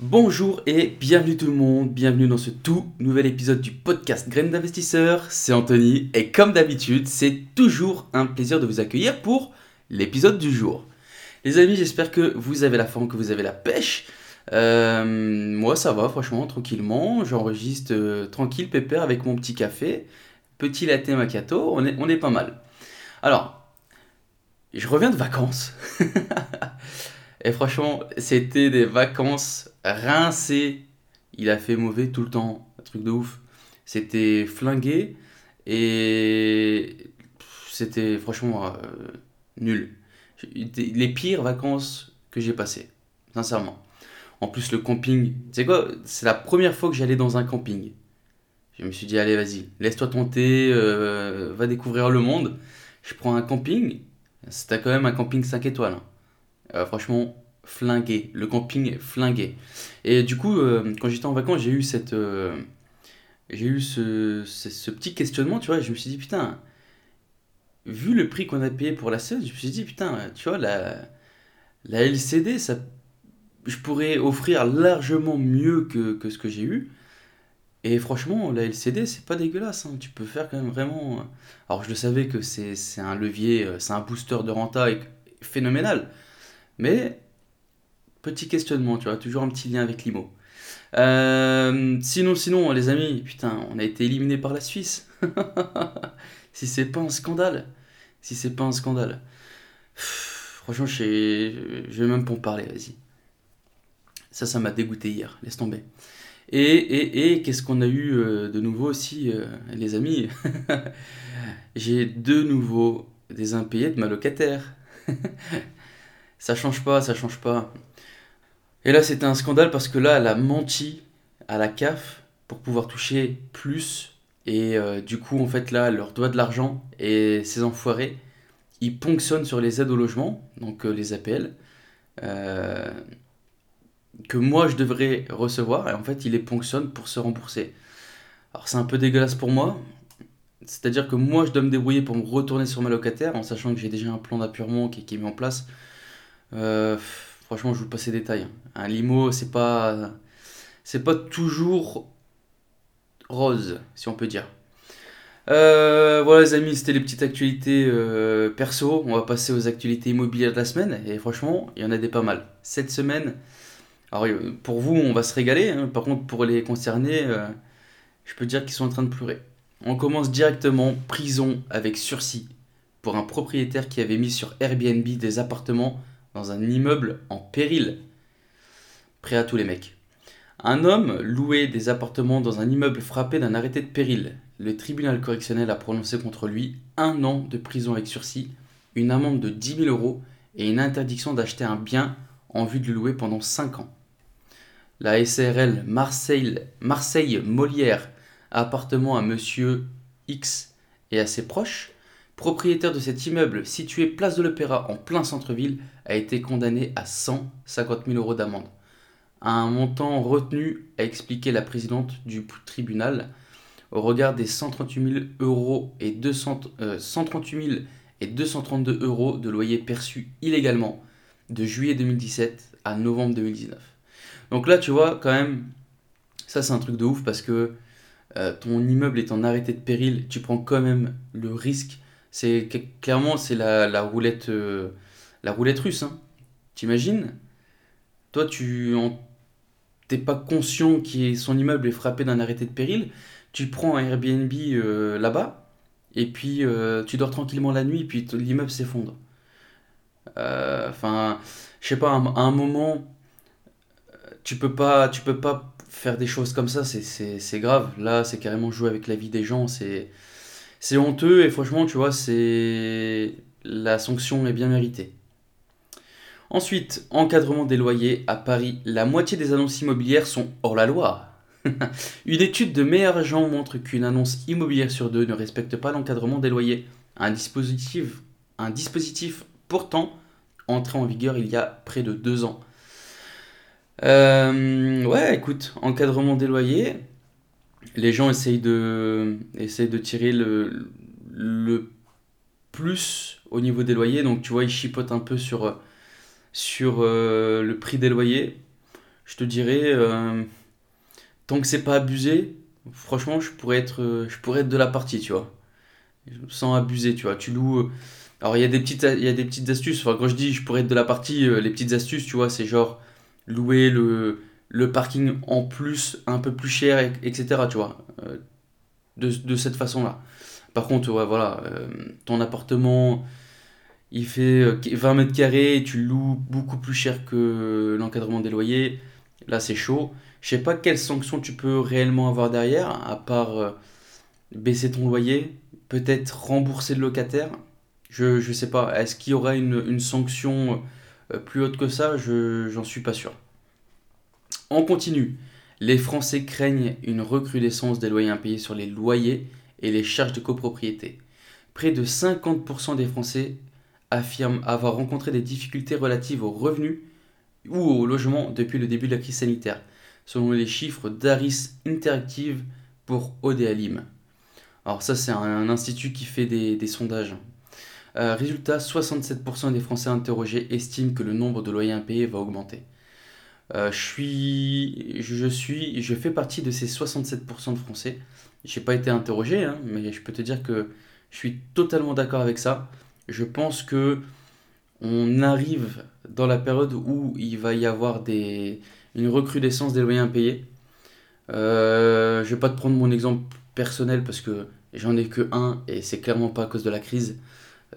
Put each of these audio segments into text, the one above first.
Bonjour et bienvenue tout le monde, bienvenue dans ce tout nouvel épisode du podcast Graines d'investisseurs, c'est Anthony et comme d'habitude c'est toujours un plaisir de vous accueillir pour l'épisode du jour. Les amis j'espère que vous avez la forme, que vous avez la pêche. Euh, moi ça va franchement tranquillement, j'enregistre euh, tranquille pépère avec mon petit café, petit latte macchiato, on est, on est pas mal. Alors, je reviens de vacances. Et franchement, c'était des vacances rincées. Il a fait mauvais tout le temps, un truc de ouf. C'était flingué et c'était franchement euh, nul. Les pires vacances que j'ai passées, sincèrement. En plus, le camping, tu sais quoi, c'est la première fois que j'allais dans un camping. Je me suis dit, allez, vas-y, laisse-toi tenter, euh, va découvrir le monde. Je prends un camping, c'était quand même un camping 5 étoiles. Hein. Euh, franchement, flingué. Le camping flingué. Et du coup, euh, quand j'étais en vacances, j'ai eu cette. Euh, j'ai eu ce, ce, petit questionnement, tu vois. Je me suis dit, putain, vu le prix qu'on a payé pour la scène, je me suis dit, putain, tu vois, la, la LCD, ça, je pourrais offrir largement mieux que, que ce que j'ai eu. Et franchement, la LCD, c'est pas dégueulasse. Hein. Tu peux faire quand même vraiment. Alors, je le savais que c'est un levier, c'est un booster de renta phénoménal. Mais, petit questionnement, tu vois, toujours un petit lien avec l'IMO. Euh, sinon, sinon, les amis, putain, on a été éliminé par la Suisse. si c'est pas un scandale. Si c'est pas un scandale. franchement, je vais même pas en parler, vas-y. Ça, ça m'a dégoûté hier, laisse tomber. Et, et, et qu'est-ce qu'on a eu euh, de nouveau aussi, euh, les amis? J'ai de nouveau des impayés de ma locataire. ça change pas, ça change pas. Et là, c'était un scandale parce que là, elle a menti à la CAF pour pouvoir toucher plus. Et euh, du coup, en fait, là, elle leur doit de l'argent. Et ces enfoirés, ils ponctionnent sur les aides au logement, donc euh, les APL, euh, que moi, je devrais recevoir. Et en fait, ils les ponctionnent pour se rembourser. Alors, c'est un peu dégueulasse pour moi. C'est-à-dire que moi, je dois me débrouiller pour me retourner sur ma locataire, en sachant que j'ai déjà un plan d'appurement qui, qui est mis en place. Franchement, je vous passe les détails. Un limo, c'est pas, pas toujours rose, si on peut dire. Euh, voilà les amis, c'était les petites actualités euh, perso. On va passer aux actualités immobilières de la semaine. Et franchement, il y en a des pas mal. Cette semaine, alors pour vous, on va se régaler. Hein. Par contre, pour les concernés, je peux dire qu'ils sont en train de pleurer. On commence directement prison avec sursis pour un propriétaire qui avait mis sur Airbnb des appartements dans un immeuble en péril. Prêt à tous les mecs. Un homme louait des appartements dans un immeuble frappé d'un arrêté de péril. Le tribunal correctionnel a prononcé contre lui un an de prison avec sursis, une amende de 10 000 euros et une interdiction d'acheter un bien en vue de le louer pendant 5 ans. La SRL Marseille, Molière, appartement à monsieur X et à ses proches, propriétaire de cet immeuble situé place de l'Opéra en plein centre-ville, a été condamné à 150 000 euros d'amende. Un montant retenu, a expliqué la présidente du tribunal, au regard des 138 000 euros et 200, 138 000 et 232 euros de loyer perçus illégalement de juillet 2017 à novembre 2019. Donc là, tu vois, quand même, ça c'est un truc de ouf parce que euh, ton immeuble est en arrêté de péril, tu prends quand même le risque c'est clairement c'est la, roulette euh, la roulette russe. Hein. T'imagines? Toi tu t'es pas conscient que son immeuble est frappé d'un arrêté de péril. Tu prends un Airbnb euh, là-bas et puis euh, tu dors tranquillement la nuit et puis l'immeuble s'effondre. Enfin, je sais pas, à un moment, tu peux pas, tu peux pas faire des choses comme ça, c'est grave. Là, c'est carrément jouer avec la vie des gens, c'est c'est honteux et franchement, tu vois, c'est la sanction est bien méritée. Ensuite, encadrement des loyers. À Paris, la moitié des annonces immobilières sont hors la loi. Une étude de meilleur montre qu'une annonce immobilière sur deux ne respecte pas l'encadrement des loyers. Un dispositif, pourtant entré en vigueur il y a près de deux ans. Euh, ouais, écoute, encadrement des loyers. Les gens essayent de, essayent de tirer le, le plus au niveau des loyers. Donc, tu vois, ils chipotent un peu sur, sur euh, le prix des loyers. Je te dirais, euh, tant que c'est pas abusé, franchement, je pourrais être, je pourrais être de la partie, tu vois. Sans abuser, tu vois. Tu loues. Alors, il y a des petites, y a des petites astuces. Enfin, quand je dis je pourrais être de la partie, les petites astuces, tu vois, c'est genre louer le, le parking en plus, un peu plus cher, etc. Tu vois, euh, de, de, cette façon-là. Par contre, ouais, voilà, euh, ton appartement, il fait 20 euh, mètres carrés et tu loues beaucoup plus cher que l'encadrement des loyers. Là, c'est chaud. Je sais pas quelles sanctions tu peux réellement avoir derrière, à part baisser ton loyer, peut-être rembourser le locataire. Je, je sais pas. Est-ce qu'il y aura une, une sanction euh, plus haute que ça, je j'en suis pas sûr. On continue. Les Français craignent une recrudescence des loyers impayés sur les loyers et les charges de copropriété. Près de 50% des Français affirment avoir rencontré des difficultés relatives aux revenus ou au logement depuis le début de la crise sanitaire, selon les chiffres d'Aris Interactive pour Odealim. Alors ça c'est un, institut qui fait des sondages euh, résultat, 67% des Français interrogés estiment que le nombre de loyers impayés va augmenter. Euh, je suis, je suis, je fais partie de ces 67% de Français. J'ai pas été interrogé, hein, mais je peux te dire que je suis totalement d'accord avec ça. Je pense que on arrive dans la période où il va y avoir des, une recrudescence des loyers impayés. Euh, je vais pas te prendre mon exemple personnel parce que j'en ai que un et c'est clairement pas à cause de la crise.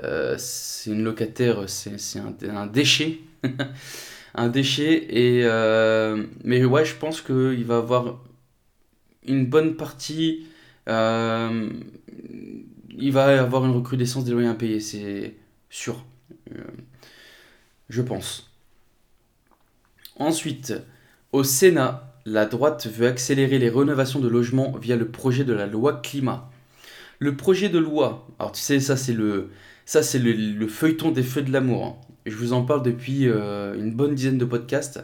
Euh, c'est une locataire, c'est un, déchet. un déchet. Et, euh, mais ouais, je pense qu'il va avoir une bonne partie. Euh, il va avoir une recrudescence des loyers impayés, c'est sûr. je pense. Ensuite, au Sénat, la droite veut accélérer les rénovations de logements via le projet de la loi climat. Le projet de loi, alors tu sais, ça c'est le, le, feuilleton des feux de l'amour. Hein. Je vous en parle depuis euh, une bonne dizaine de podcasts,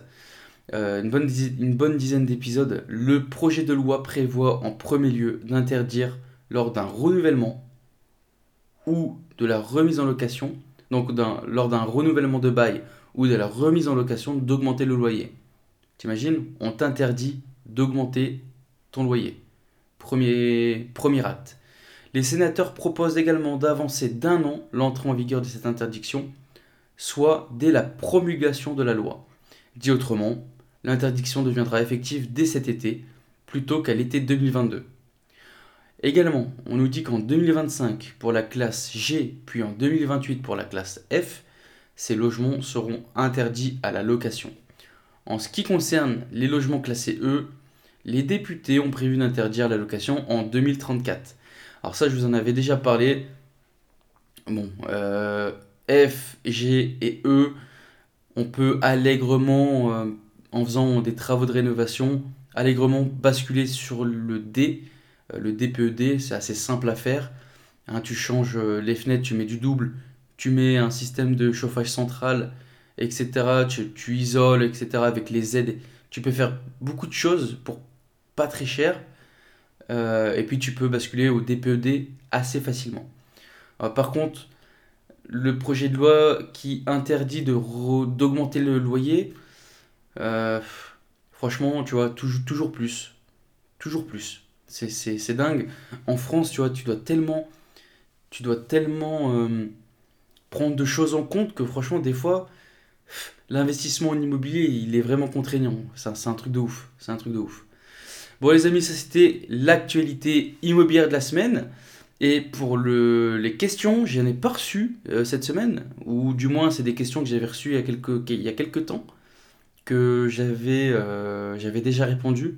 euh, une, bonne, une bonne dizaine d'épisodes. Le projet de loi prévoit en premier lieu d'interdire, lors d'un renouvellement ou de la remise en location, donc lors d'un renouvellement de bail ou de la remise en location, d'augmenter le loyer. T'imagines On t'interdit d'augmenter ton loyer. Premier, premier acte. Les sénateurs proposent également d'avancer d'un an l'entrée en vigueur de cette interdiction, soit dès la promulgation de la loi. Dit autrement, l'interdiction deviendra effective dès cet été, plutôt qu'à l'été 2022. Également, on nous dit qu'en 2025 pour la classe G, puis en 2028 pour la classe F, ces logements seront interdits à la location. En ce qui concerne les logements classés E, les députés ont prévu d'interdire la location en 2034. Alors ça, je vous en avais déjà parlé. Bon, euh, F, G et E, on peut allègrement, euh, en faisant des travaux de rénovation, allègrement basculer sur le D. Euh, le DPED, c'est assez simple à faire. Hein, tu changes les fenêtres, tu mets du double, tu mets un système de chauffage central, etc. Tu, isoles, etc. avec les aides. Tu peux faire beaucoup de choses pour pas très cher. Euh, et puis tu peux basculer au DPED e assez facilement. Euh, par contre, le projet de loi qui interdit d'augmenter le loyer, euh, franchement, tu vois, toujours plus. Toujours plus. C'est dingue. En France, tu vois, tu dois tellement, tu dois tellement prendre de choses en compte que franchement, des fois, l'investissement en immobilier, il est vraiment contraignant. C'est un truc de ouf. C'est un truc de. Bon les amis, ça c'était l'actualité immobilière de la semaine. Et pour le, les questions, j'en ai pas reçu euh, cette semaine, ou du moins c'est des questions que j'avais reçues il y a quelques, il y temps, que j'avais euh, déjà répondu.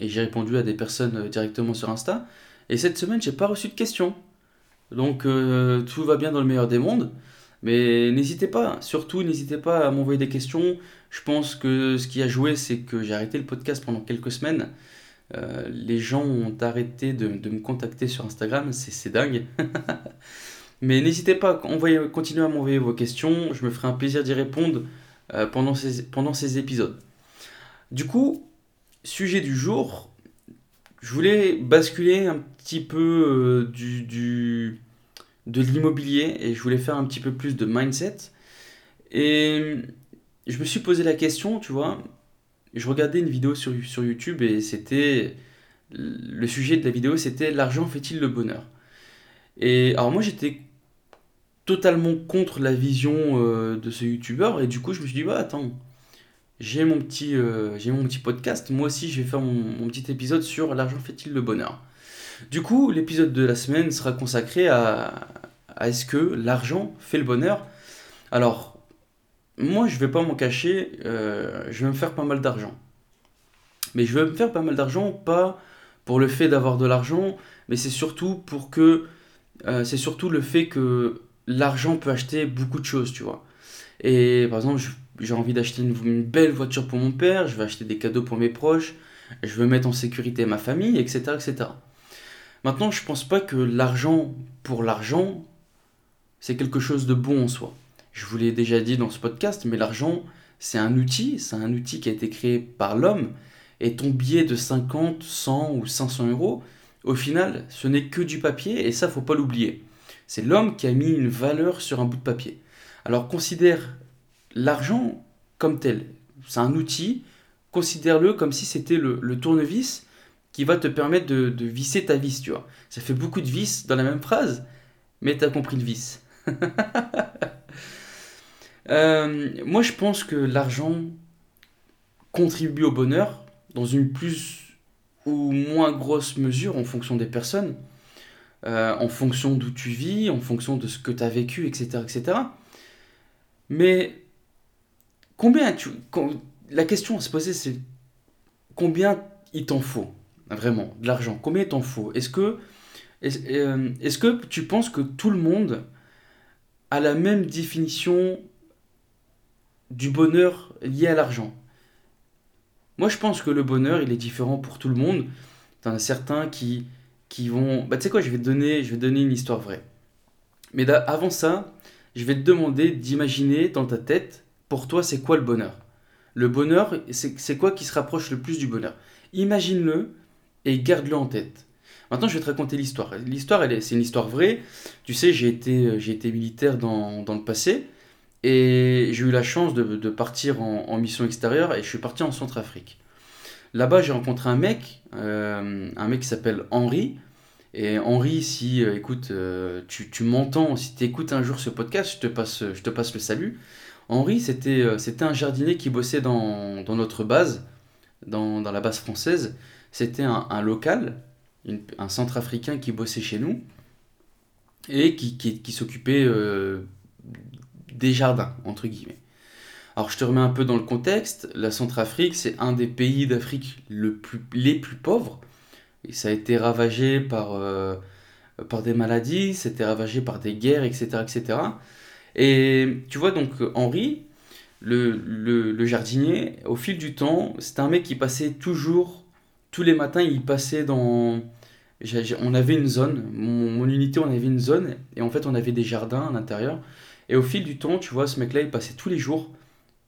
Et j'ai répondu à des personnes euh, directement sur Insta. Et cette semaine, j'ai pas reçu de questions. Donc euh, tout va bien dans le meilleur des mondes. Mais n'hésitez pas, surtout n'hésitez pas à m'envoyer des questions. Je pense que ce qui a joué, c'est que j'ai arrêté le podcast pendant quelques semaines. Euh, les gens ont arrêté de, me contacter sur Instagram, c'est dingue. Mais n'hésitez pas, envoyez, continuez à m'envoyer vos questions, je me ferai un plaisir d'y répondre pendant, ces, pendant ces épisodes. Du coup, sujet du jour, je voulais basculer un petit peu du, de l'immobilier et je voulais faire un petit peu plus de mindset. Et je me suis posé la question, tu vois, je regardais une vidéo sur, sur YouTube et c'était le sujet de la vidéo c'était l'argent fait-il le bonheur? Et alors moi j'étais totalement contre la vision euh, de ce youtubeur et du coup je me suis dit bah attends j'ai mon petit euh, mon petit podcast moi aussi je vais faire mon, petit épisode sur l'argent fait-il le bonheur du coup, l'épisode de la semaine sera consacré à, est-ce que l'argent fait le bonheur Alors, moi, je vais pas m'en cacher, euh, je vais me faire pas mal d'argent. Mais je vais me faire pas mal d'argent, pas pour le fait d'avoir de l'argent, mais c'est surtout pour que. Euh, c'est surtout le fait que l'argent peut acheter beaucoup de choses, tu vois. Et par exemple, j'ai envie d'acheter une, belle voiture pour mon père, je vais acheter des cadeaux pour mes proches, je veux mettre en sécurité ma famille, etc. etc. Maintenant, je pense pas que l'argent pour l'argent, c'est quelque chose de bon en soi. Je vous l'ai déjà dit dans ce podcast, mais l'argent, c'est un outil, c'est un outil qui a été créé par l'homme, et ton billet de 50, 100 ou 500 euros, au final, ce n'est que du papier, et ça, faut pas l'oublier. C'est l'homme qui a mis une valeur sur un bout de papier. Alors considère l'argent comme tel. C'est un outil, considère-le comme si c'était le, tournevis qui va te permettre de, visser ta vis, tu vois. Ça fait beaucoup de vis dans la même phrase, mais tu as compris le vis. Euh, moi, je pense que l'argent contribue au bonheur dans une plus ou moins grosse mesure en fonction des personnes, euh, en fonction d'où tu vis, en fonction de ce que tu as vécu, etc., etc. Mais combien tu... La question à se poser, c'est combien il t'en faut Vraiment, de l'argent? Combien t'en faut? Est-ce que, euh, est-ce, que tu penses que tout le monde a la même définition du bonheur lié à l'argent? Moi, je pense que le bonheur, il est différent pour tout le monde. T'en as certains qui, qui vont... Bah, tu sais quoi, je vais, te donner, je vais donner une histoire vraie. Mais avant ça, je vais te demander d'imaginer dans ta tête, pour toi, c'est quoi le bonheur? Le bonheur, c'est quoi qui se rapproche le plus du bonheur? Imagine-le et garde-le en tête. Maintenant, je vais te raconter l'histoire. L'histoire, c'est une histoire vraie. Tu sais, j'ai été, euh, été militaire dans, le passé et j'ai eu la chance de, partir en, en, mission extérieure et je suis parti en Centrafrique. Là-bas, j'ai rencontré un mec, euh, un mec qui s'appelle Henri. Et Henri, si, euh, écoute, tu, tu m'entends, si tu écoutes un jour ce podcast, je te passe, je te passe le salut. Henri, c'était, c'était un jardinier qui bossait dans, dans notre base, dans, dans la base française. C'était un, local, un centrafricain qui bossait chez nous et qui, qui, s'occupait euh, des jardins, entre guillemets. Alors je te remets un peu dans le contexte, la Centrafrique, c'est un des pays d'Afrique le plus, les plus pauvres, et ça a été ravagé par, euh, par des maladies, c'était ravagé par des guerres, etc., etc. Et tu vois donc Henri, le, le, jardinier, au fil du temps, c'est un mec qui passait toujours tous les matins, il passait dans. On avait une zone, mon, unité, on avait une zone, et en fait, on avait des jardins à l'intérieur. Et au fil du temps, tu vois, ce mec-là, il passait tous les jours.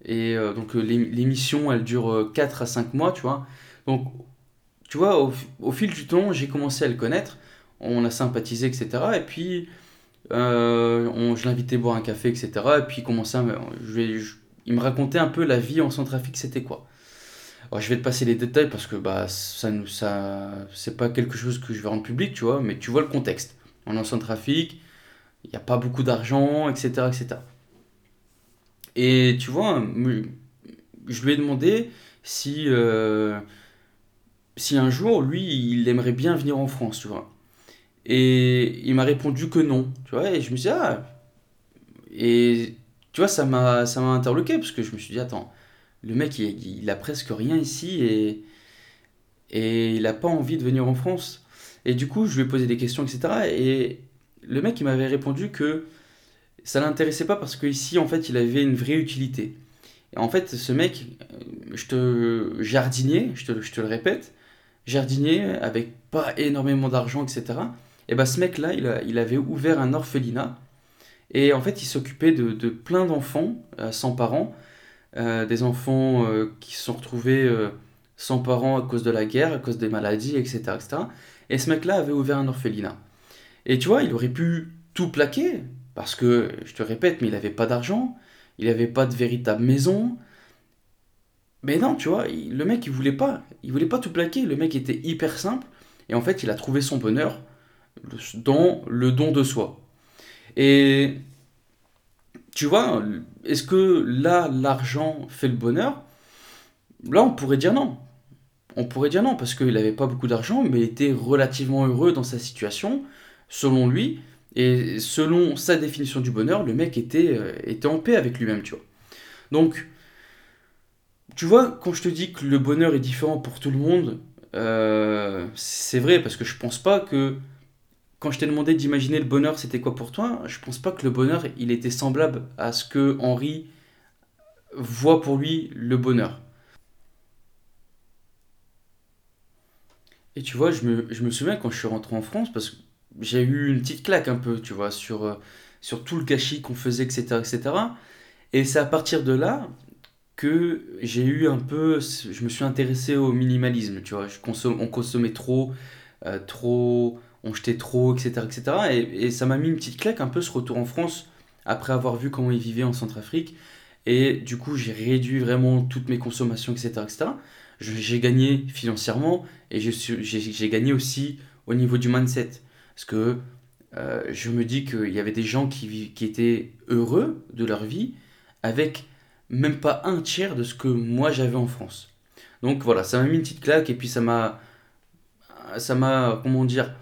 Et euh, donc, euh, l'émission, elle dure 4 euh, à 5 mois, tu vois. Donc, tu vois, au, fil du temps, j'ai commencé à le connaître. On a sympathisé, etc. Et puis, on, je l'invitais boire un café, etc. Et puis, il commençait je, il me racontait un peu la vie en Centrafrique, c'était quoi je vais te passer les détails parce que bah, ça, ça, c'est pas quelque chose que je vais rendre public, tu vois, mais tu vois le contexte. On est en il n'y a pas beaucoup d'argent, etc., etc. Et tu vois, je lui ai demandé si, euh, si un jour, lui, il aimerait bien venir en France, tu vois. Et il m'a répondu que non, tu vois, et je me suis dit, ah, et tu vois, ça m'a, interloqué parce que je me suis dit, attends, le mec, il, a presque rien ici et, et il n'a pas envie de venir en France. Et du coup, je lui ai posé des questions, etc. Et le mec, il m'avait répondu que ça l'intéressait pas parce qu'ici, en fait, il avait une vraie utilité. Et en fait, ce mec, je te jardinier, je te, je te le répète, jardinier avec pas énormément d'argent, etc. Et bah, ce mec-là, il, il avait ouvert un orphelinat. Et en fait, il s'occupait de, de plein d'enfants euh, sans parents, euh, des enfants qui se sont retrouvés sans parents à cause de la guerre, à cause des maladies, etc. etc. Et ce mec-là avait ouvert un orphelinat. Et tu vois, il aurait pu tout plaquer, parce que, je te répète, mais il n'avait pas d'argent, il n'avait pas de véritable maison. Mais non, tu vois, le mec, il voulait pas. Il voulait pas tout plaquer. Le mec était hyper simple. Et en fait, il a trouvé son bonheur dans le don de soi. Et tu vois, est-ce que là, l'argent fait le bonheur? Là, on pourrait dire non. On pourrait dire non, parce qu'il n'avait pas beaucoup d'argent, mais il était relativement heureux dans sa situation, selon lui. Et selon sa définition du bonheur, le mec était, euh, était en paix avec lui-même, tu vois. Donc, tu vois, quand je te dis que le bonheur est différent pour tout le monde, euh, c'est vrai, parce que je pense pas que quand je t'ai demandé d'imaginer le bonheur, c'était quoi pour toi, je pense pas que le bonheur, il était semblable à ce que Henri voit pour lui le bonheur. Et tu vois, je me, je me souviens quand je suis rentré en France, parce que j'ai eu une petite claque un peu, tu vois, sur, euh, sur tout le gâchis qu'on faisait, etc., etc. Et c'est à partir de là que j'ai eu un peu, je me suis intéressé au minimalisme, tu vois. On consommait trop, euh, trop, on jetait trop, etc., etc. Et, ça m'a mis une petite claque un peu ce retour en France après avoir vu comment ils vivaient en Centrafrique. Et du coup, j'ai réduit vraiment toutes mes consommations, etc., etc. J'ai gagné financièrement et j'ai gagné aussi au niveau du mindset. Parce que euh, je me dis qu'il y avait des gens qui, qui étaient heureux de leur vie avec même pas un tiers de ce que moi j'avais en France. Donc voilà, ça m'a mis une petite claque et puis ça m'a. Ça m'a. Comment dire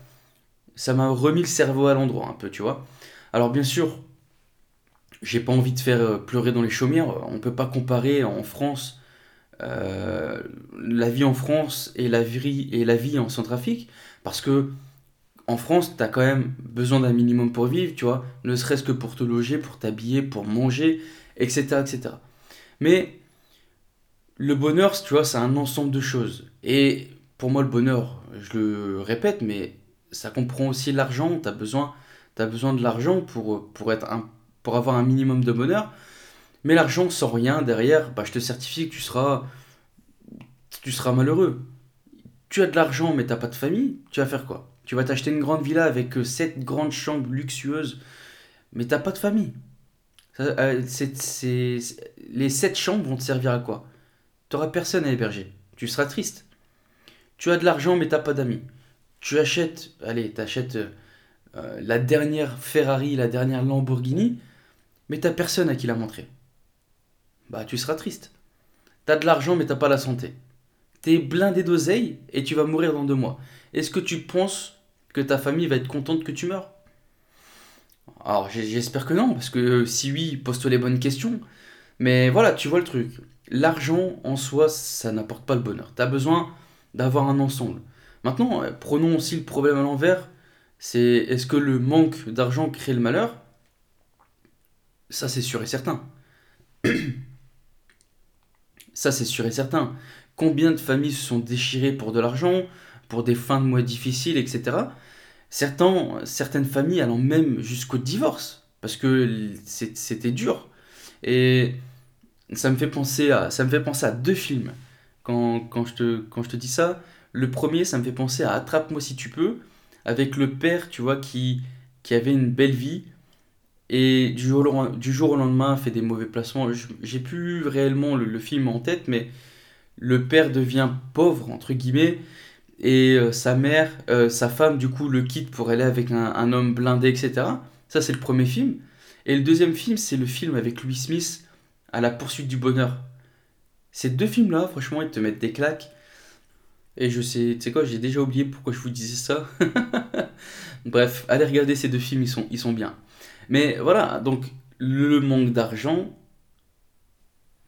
Ça m'a remis le cerveau à l'endroit un peu, tu vois. Alors bien sûr, j'ai pas envie de faire euh, pleurer dans les chaumières. On peut pas comparer en France euh, la vie en France et la vie, et la vie en Centrafrique parce que en France, tu as quand même besoin d'un minimum pour vivre, tu vois, ne serait-ce que pour te loger, pour t'habiller, pour manger, etc., etc. Mais le bonheur, tu vois, c'est un ensemble de choses. Et pour moi, le bonheur, je le répète, mais ça comprend aussi l'argent. Tu as besoin, besoin de l'argent pour, avoir un minimum de bonheur. Mais l'argent sans rien derrière, bah, je te certifie que tu seras, tu seras malheureux. Tu as de l'argent, mais tu n'as pas de famille, tu vas faire quoi? Tu vas t'acheter une grande villa avec 7 euh, grandes chambres luxueuses, mais t'as pas de famille. Euh, les 7 chambres vont te servir à quoi? T'auras personne à héberger. Tu seras triste. Tu as de l'argent, mais t'as pas d'amis. Tu achètes, allez, t'achètes euh, la dernière Ferrari, la dernière Lamborghini, mais t'as personne à qui la montrer. Bah, tu seras triste. T'as de l'argent, mais t'as pas la santé. T'es blindé d'oseille et tu vas mourir dans deux mois. Est-ce que tu penses que ta famille va être contente que tu meurs? Alors j'espère que non, parce que si oui, pose-toi les bonnes questions. Mais voilà, tu vois le truc. L'argent en soi, ça n'apporte pas le bonheur. Tu as besoin d'avoir un ensemble. Maintenant, euh, prenons aussi le problème à l'envers. C'est est-ce que le manque d'argent crée le malheur? Ça, c'est sûr et certain. Ça, c'est sûr et certain. Combien de familles se sont déchirées pour de l'argent, pour des fins de mois difficiles, etc. Certains, certaines familles allant même jusqu'au divorce, parce que c'était dur. Et ça me fait penser à, ça me fait penser à deux films. Quand, quand, je te, quand je te dis ça, le premier, ça me fait penser à Attrape-moi si tu peux, avec le père, tu vois, qui, qui avait une belle vie, et du jour, au, lendemain fait des mauvais placements. J'ai plus réellement le, film en tête, mais le père devient pauvre, entre guillemets, et euh, sa mère, euh, sa femme, du coup, le quitte pour aller avec un, homme blindé, etc. Ça, c'est le premier film. Et le deuxième film, c'est le film avec Louis Smith, À la poursuite du bonheur. Ces deux films-là, franchement, ils te mettent des claques. Et je sais, tu sais quoi, j'ai déjà oublié pourquoi je vous disais ça. Bref, allez regarder ces deux films, ils sont, ils bien. Mais voilà, donc le manque d'argent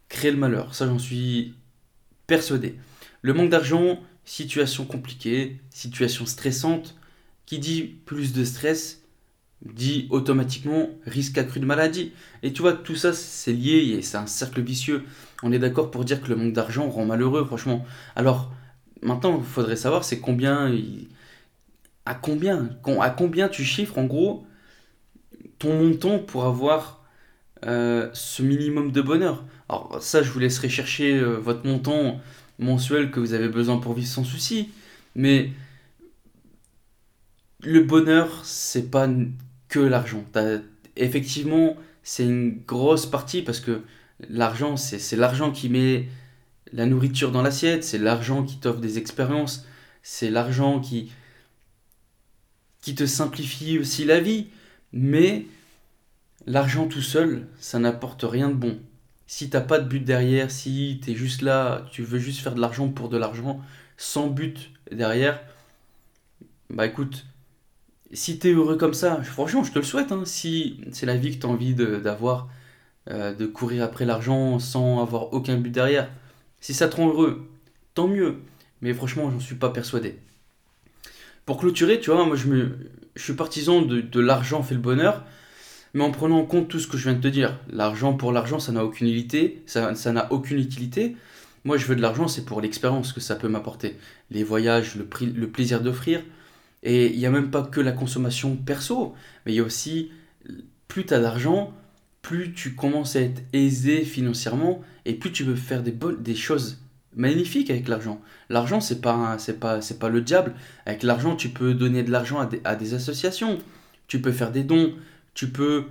crée le malheur. Ça, j'en suis persuadé. Le manque d'argent, situation compliquée, situation stressante, qui dit plus de stress dit automatiquement risque accru de maladie. Et tu vois, tout ça, c'est lié et c'est un cercle vicieux. On est d'accord pour dire que le manque d'argent rend malheureux, franchement. Alors, maintenant, il faudrait savoir, c'est combien... À combien À combien tu chiffres, en gros, ton montant pour avoir euh, ce minimum de bonheur Alors, ça, je vous laisserai chercher euh, votre montant mensuel que vous avez besoin pour vivre sans souci. Mais le bonheur, c'est pas que l'argent. Effectivement, c'est une grosse partie parce que l'argent, c'est l'argent qui met la nourriture dans l'assiette, c'est l'argent qui t'offre des expériences, c'est l'argent qui, te simplifie aussi la vie. Mais l'argent tout seul, ça n'apporte rien de bon. Si t'as pas de but derrière, si tu es juste là, tu veux juste faire de l'argent pour de l'argent, sans but derrière, bah écoute, si tu es heureux comme ça, franchement, je te le souhaite. Hein. si c'est la vie que tu as envie d'avoir, euh, de, courir après l'argent sans avoir aucun but derrière, si ça te rend heureux, tant mieux. Mais franchement, j'en suis pas persuadé. Pour clôturer, tu vois, moi je, suis partisan de, l'argent fait le bonheur, mais en prenant en compte tout ce que je viens de te dire. L'argent pour l'argent, ça n'a aucune utilité. Ça n'a aucune utilité. Moi, je veux de l'argent, c'est pour l'expérience que ça peut m'apporter. Les voyages, le plaisir d'offrir, et il n'y a même pas que la consommation perso, mais il y a aussi, plus tu as d'argent, plus tu commences à être aisé financièrement et plus tu veux faire des, choses magnifiques avec l'argent. L'argent, c'est pas, pas, pas le diable. Avec l'argent, tu peux donner de l'argent à des, associations, tu peux faire des dons, tu peux,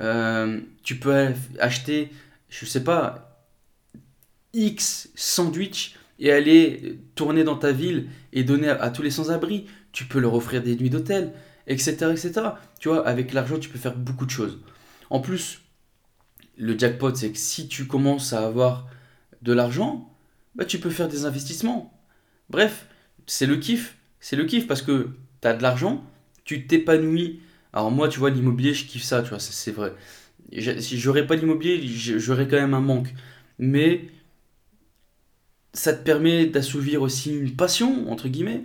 euh, peux acheter, je sais pas, X sandwich et aller tourner dans ta ville et donner à tous les sans-abri tu peux leur offrir des nuits d'hôtel, etc., etc. Tu vois, avec l'argent, tu peux faire beaucoup de choses. En plus, le jackpot, c'est que si tu commences à avoir de l'argent, bah, tu peux faire des investissements. Bref, c'est le kiff. C'est le kiff parce que tu as de l'argent, tu t'épanouis. Alors moi, tu vois, l'immobilier, je kiffe ça, tu vois, c'est vrai. Si j'aurais pas l'immobilier, j'aurais quand même un manque. Mais ça te permet d'assouvir aussi une passion, entre guillemets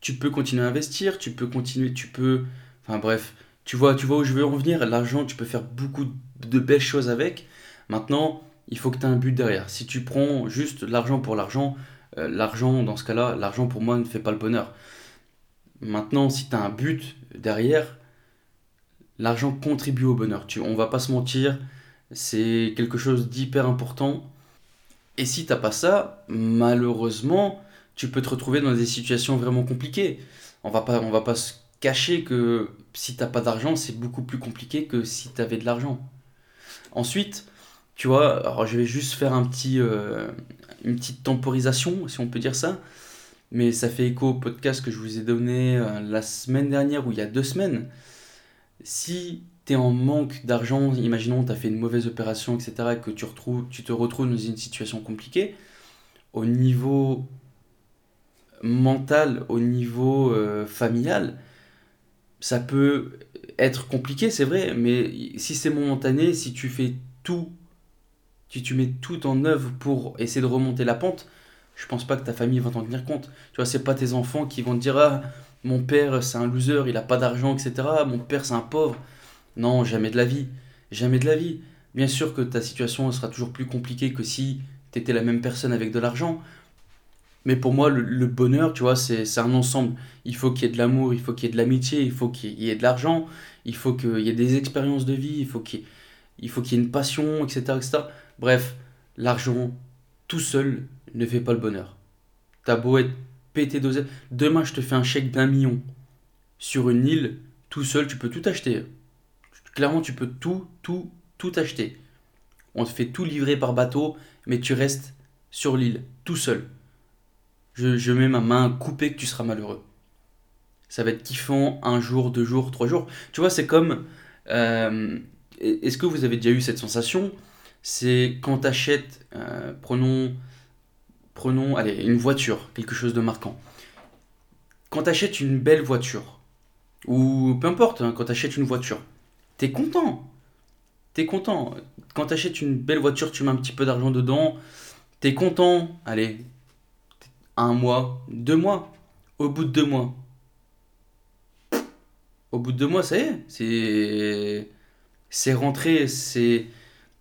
tu peux continuer à investir, tu peux continuer, tu peux... Enfin bref, tu vois, tu vois où je veux en venir. L'argent, tu peux faire beaucoup de belles choses avec. Maintenant, il faut que tu aies un but derrière. Si tu prends juste l'argent pour l'argent, euh, l'argent, dans ce cas-là, l'argent pour moi ne fait pas le bonheur. Maintenant, si tu as un but derrière, l'argent contribue au bonheur. Tu, on va pas se mentir, c'est quelque chose d'hyper important. Et si t'as pas ça, malheureusement, tu peux te retrouver dans des situations vraiment compliquées. On va pas, on va pas se cacher que si t'as pas d'argent, c'est beaucoup plus compliqué que si tu avais de l'argent. Ensuite, tu vois, alors je vais juste faire un petit, euh, une petite temporisation, si on peut dire ça, mais ça fait écho au podcast que je vous ai donné euh, la semaine dernière ou il y a deux semaines. Si tu es en manque d'argent, imaginons tu as fait une mauvaise opération, etc., et que tu, retrouves, tu te retrouves dans une situation compliquée, au niveau mental, au niveau euh, familial, ça peut être compliqué, c'est vrai, mais si c'est momentané, si tu fais tout, si tu mets tout en œuvre pour essayer de remonter la pente, je pense pas que ta famille va t'en tenir compte. Tu vois, c'est pas tes enfants qui vont te dire ah mon père c'est un loser, il a pas d'argent, etc. Mon père c'est un pauvre. Non, jamais de la vie, jamais de la vie. Bien sûr que ta situation sera toujours plus compliquée que si tu étais la même personne avec de l'argent. Mais pour moi, le, bonheur, tu vois, c'est un ensemble. Il faut qu'il y ait de l'amour, il faut qu'il y ait de l'amitié, il faut qu'il y ait de l'argent, il faut qu'il y ait des expériences de vie, il faut qu'il y, ait une passion, etc. etc. Bref, l'argent tout seul ne fait pas le bonheur. T'as beau être pété d'oseille. Demain, je te fais un chèque d'un million sur une île, tout seul, tu peux tout acheter. Clairement, tu peux tout, tout, tout acheter. On te fait tout livrer par bateau, mais tu restes sur l'île, tout seul je, mets ma main coupée que tu seras malheureux. Ça va être kiffant un jour, deux jours, trois jours. Tu vois, c'est comme. Euh, est-ce que vous avez déjà eu cette sensation? C'est quand tu achètes, euh, prenons, prenons allez, une voiture, quelque chose de marquant. Quand tu achètes une belle voiture, ou peu importe, hein, quand tu achètes une voiture, tu es content. Tu es content. Quand tu achètes une belle voiture, tu mets un petit peu d'argent dedans, tu es content. Allez, un mois, deux mois. Au bout de deux mois, Au bout de deux mois, ça y est, c'est c'est rentré, c'est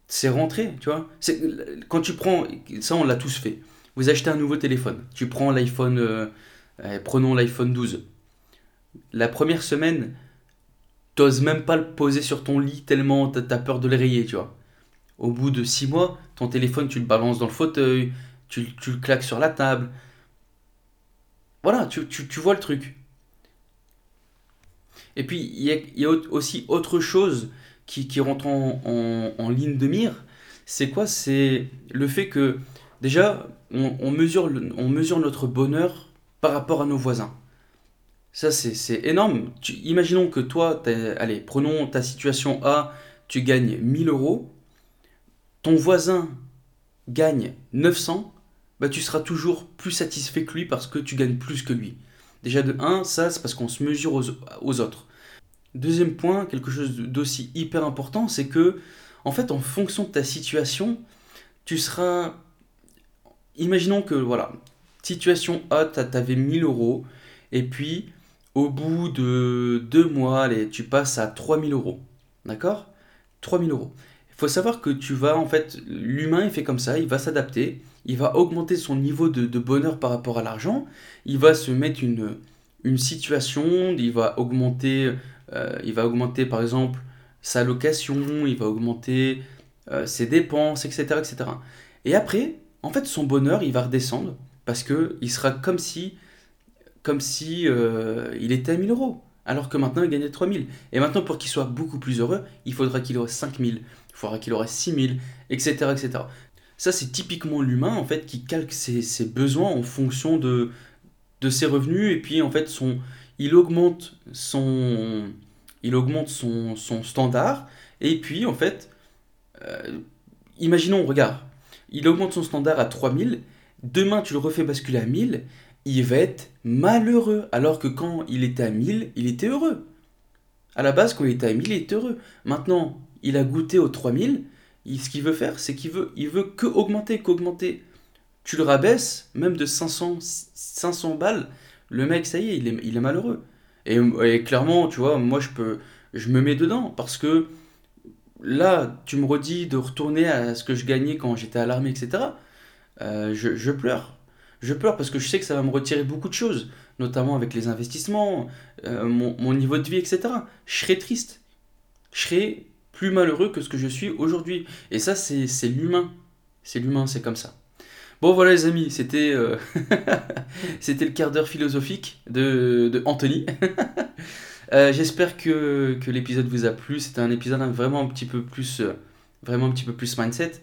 c'est rentré, tu vois. Quand tu prends ça, on l'a tous fait. Vous achetez un nouveau téléphone, tu prends l'iPhone, euh, euh, prenons l'iPhone 12. La première semaine, t'oses même pas le poser sur ton lit tellement t'as as peur de le rayer, tu vois. Au bout de six mois, ton téléphone, tu le balances dans le fauteuil, tu le claques sur la table. Voilà, tu, tu, tu vois le truc. Et puis, il y a, aussi autre chose qui, qui rentre en, en, ligne de mire. C'est quoi? C'est le fait que, déjà, on, mesure, on mesure notre bonheur par rapport à nos voisins. Ça, c'est énorme. Tu- imaginons que toi, allez, prenons ta situation A, tu gagnes 1000 euros, ton voisin gagne 900, bah, tu seras toujours plus satisfait que lui parce que tu gagnes plus que lui. Déjà de un, ça, c'est parce qu'on se mesure aux, autres. Deuxième point, quelque chose d'aussi hyper important, c'est que, en fait, en fonction de ta situation, tu seras... Imaginons que, voilà, situation A, t'a- t'avais 1000 euros, et puis, au bout de deux mois, allez, tu passes à 3000 euros. D'accord? 3000 euros. Il faut savoir que tu vas, en fait, l'humain, il fait comme ça, il va s'adapter, il va augmenter son niveau de, bonheur par rapport à l'argent, il va se mettre une, une situation, il va augmenter, euh, il va augmenter par exemple sa location, il va augmenter euh, ses dépenses, etc., etc. Et après, en fait, son bonheur, il va redescendre parce que il sera comme si, comme si euh, il était à 1000 euros, alors que maintenant il gagnait 3000. Et maintenant, pour qu'il soit beaucoup plus heureux, il faudra qu'il aurait 5000, il faudra qu'il aurait 6000, etc., etc. Ça, c'est typiquement l'humain, en fait, qui calque ses, besoins en fonction de, ses revenus, et puis, en fait, son, il augmente son, il augmente son, son standard, et puis, en fait, euh, imaginons, regarde, il augmente son standard à 3000, demain, tu le refais basculer à 1000, il va être malheureux, alors que quand il était à 1000, il était heureux. À la base, quand il était à 1000, il était heureux. Maintenant, il a goûté aux 3000, il- ce qu'il veut faire, c'est qu'il veut, il veut que augmenter, qu'augmenter. Tu le rabaisses, même de 500, 500 balles, le mec, ça y est, il est, il est malheureux. Et, et clairement, tu vois, moi, je peux, je me mets dedans, parce que là, tu me redis de retourner à ce que je gagnais quand j'étais à l'armée, etc. Euh, je, je pleure. Je pleure parce que je sais que ça va me retirer beaucoup de choses, notamment avec les investissements, euh, mon, mon niveau de vie, etc. Je serai triste. Je serai plus malheureux que ce que je suis aujourd'hui. Et ça, c'est l'humain. C'est l'humain, c'est comme ça. Bon voilà les amis, c'était euh, c'était le quart d'heure philosophique de, de Anthony. Euh, J'espère que, que l'épisode vous a plu. C'était un épisode hein, vraiment un petit peu plus euh, vraiment un petit peu plus mindset.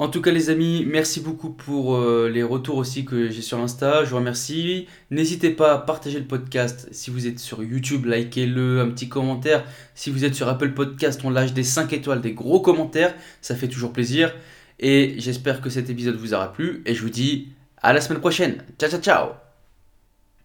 En tout cas, les amis, merci beaucoup pour euh, les retours aussi que j'ai sur Insta. Je vous remercie. N'hésitez pas à partager le podcast. Si vous êtes sur YouTube, likez-le, un petit commentaire. Si vous êtes sur Apple Podcast, on lâche des 5 étoiles, des gros commentaires. Ça fait toujours plaisir. Et j'espère que cet épisode vous aura plu. Et je vous dis à la semaine prochaine. Ciao, ciao, ciao